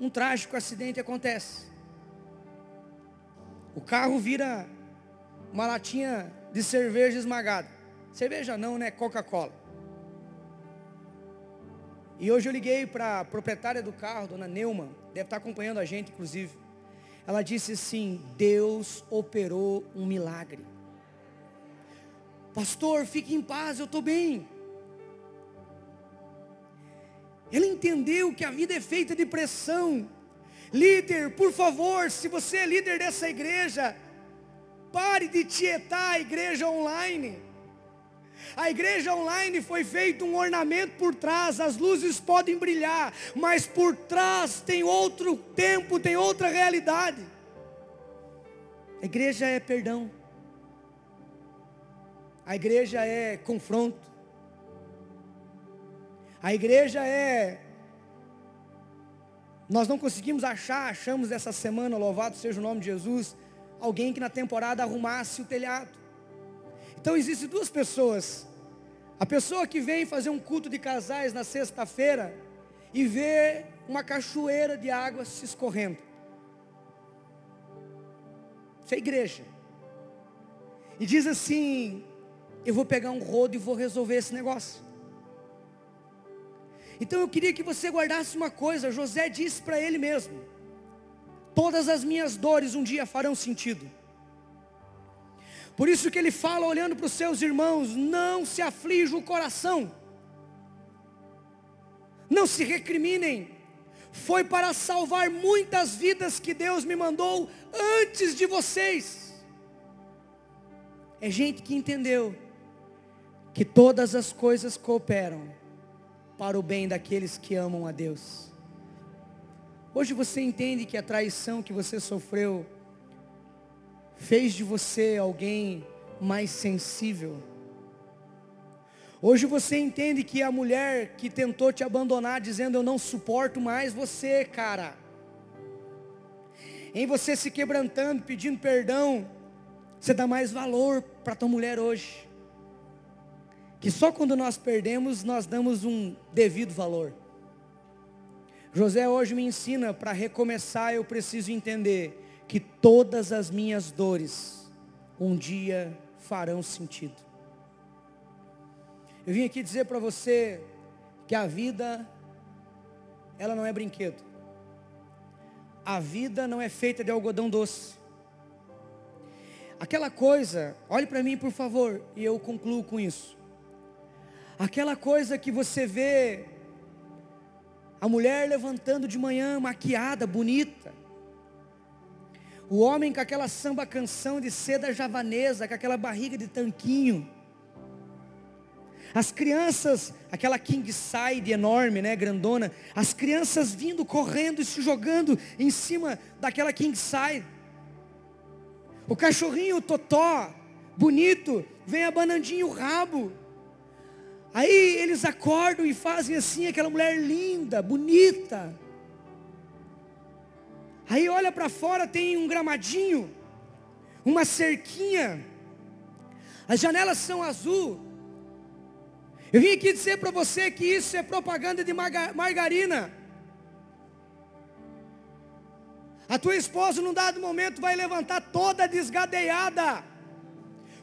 um trágico acidente acontece. O carro vira uma latinha de cerveja esmagada. Cerveja não, né? Coca-Cola. E hoje eu liguei para a proprietária do carro, dona Neuma, deve estar acompanhando a gente, inclusive. Ela disse assim: Deus operou um milagre. Pastor, fique em paz, eu estou bem. Ela entendeu que a vida é feita de pressão, Líder, por favor, se você é líder dessa igreja, pare de tietar a igreja online. A igreja online foi feito um ornamento por trás, as luzes podem brilhar, mas por trás tem outro tempo, tem outra realidade. A igreja é perdão. A igreja é confronto. A igreja é nós não conseguimos achar, achamos essa semana, louvado seja o nome de Jesus, alguém que na temporada arrumasse o telhado. Então existem duas pessoas. A pessoa que vem fazer um culto de casais na sexta-feira e vê uma cachoeira de água se escorrendo. Isso é igreja. E diz assim: eu vou pegar um rodo e vou resolver esse negócio. Então eu queria que você guardasse uma coisa. José disse para ele mesmo: Todas as minhas dores um dia farão sentido. Por isso que ele fala, olhando para os seus irmãos: Não se aflija o coração, não se recriminem. Foi para salvar muitas vidas que Deus me mandou antes de vocês. É gente que entendeu que todas as coisas cooperam para o bem daqueles que amam a Deus. Hoje você entende que a traição que você sofreu fez de você alguém mais sensível. Hoje você entende que a mulher que tentou te abandonar dizendo eu não suporto mais você, cara. Em você se quebrantando, pedindo perdão, você dá mais valor para tua mulher hoje que só quando nós perdemos nós damos um devido valor. José hoje me ensina para recomeçar eu preciso entender que todas as minhas dores um dia farão sentido. Eu vim aqui dizer para você que a vida ela não é brinquedo. A vida não é feita de algodão doce. Aquela coisa, olhe para mim por favor, e eu concluo com isso. Aquela coisa que você vê a mulher levantando de manhã maquiada, bonita. O homem com aquela samba canção de seda javanesa, com aquela barriga de tanquinho. As crianças, aquela king side enorme, né, grandona, as crianças vindo correndo e se jogando em cima daquela king side. O cachorrinho totó, bonito, vem abanandinho o rabo. Aí eles acordam e fazem assim, aquela mulher linda, bonita. Aí olha para fora, tem um gramadinho, uma cerquinha. As janelas são azul. Eu vim aqui dizer para você que isso é propaganda de margarina. A tua esposa, num dado momento, vai levantar toda desgadeada,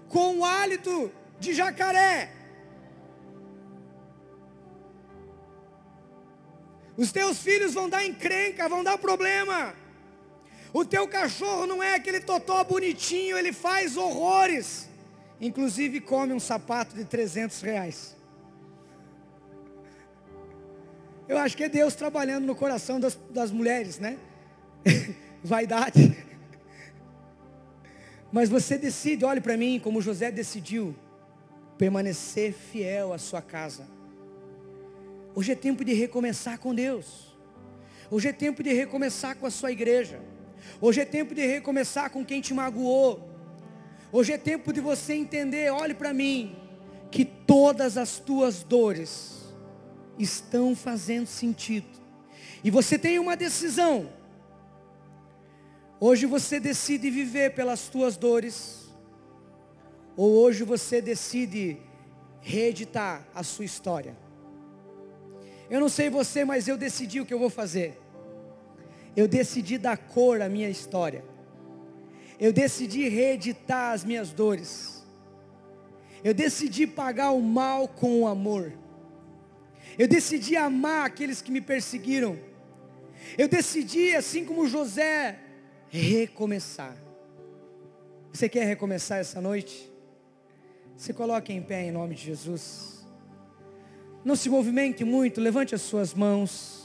com o hálito de jacaré. Os teus filhos vão dar encrenca, vão dar problema. O teu cachorro não é aquele totó bonitinho, ele faz horrores. Inclusive come um sapato de 300 reais. Eu acho que é Deus trabalhando no coração das, das mulheres, né? Vaidade. Mas você decide, olhe para mim, como José decidiu permanecer fiel à sua casa. Hoje é tempo de recomeçar com Deus. Hoje é tempo de recomeçar com a sua igreja. Hoje é tempo de recomeçar com quem te magoou. Hoje é tempo de você entender, olhe para mim, que todas as tuas dores estão fazendo sentido. E você tem uma decisão. Hoje você decide viver pelas tuas dores, ou hoje você decide reeditar a sua história. Eu não sei você, mas eu decidi o que eu vou fazer. Eu decidi dar cor à minha história. Eu decidi reeditar as minhas dores. Eu decidi pagar o mal com o amor. Eu decidi amar aqueles que me perseguiram. Eu decidi, assim como José, recomeçar. Você quer recomeçar essa noite? Se coloque em pé em nome de Jesus. Não se movimente muito, levante as suas mãos.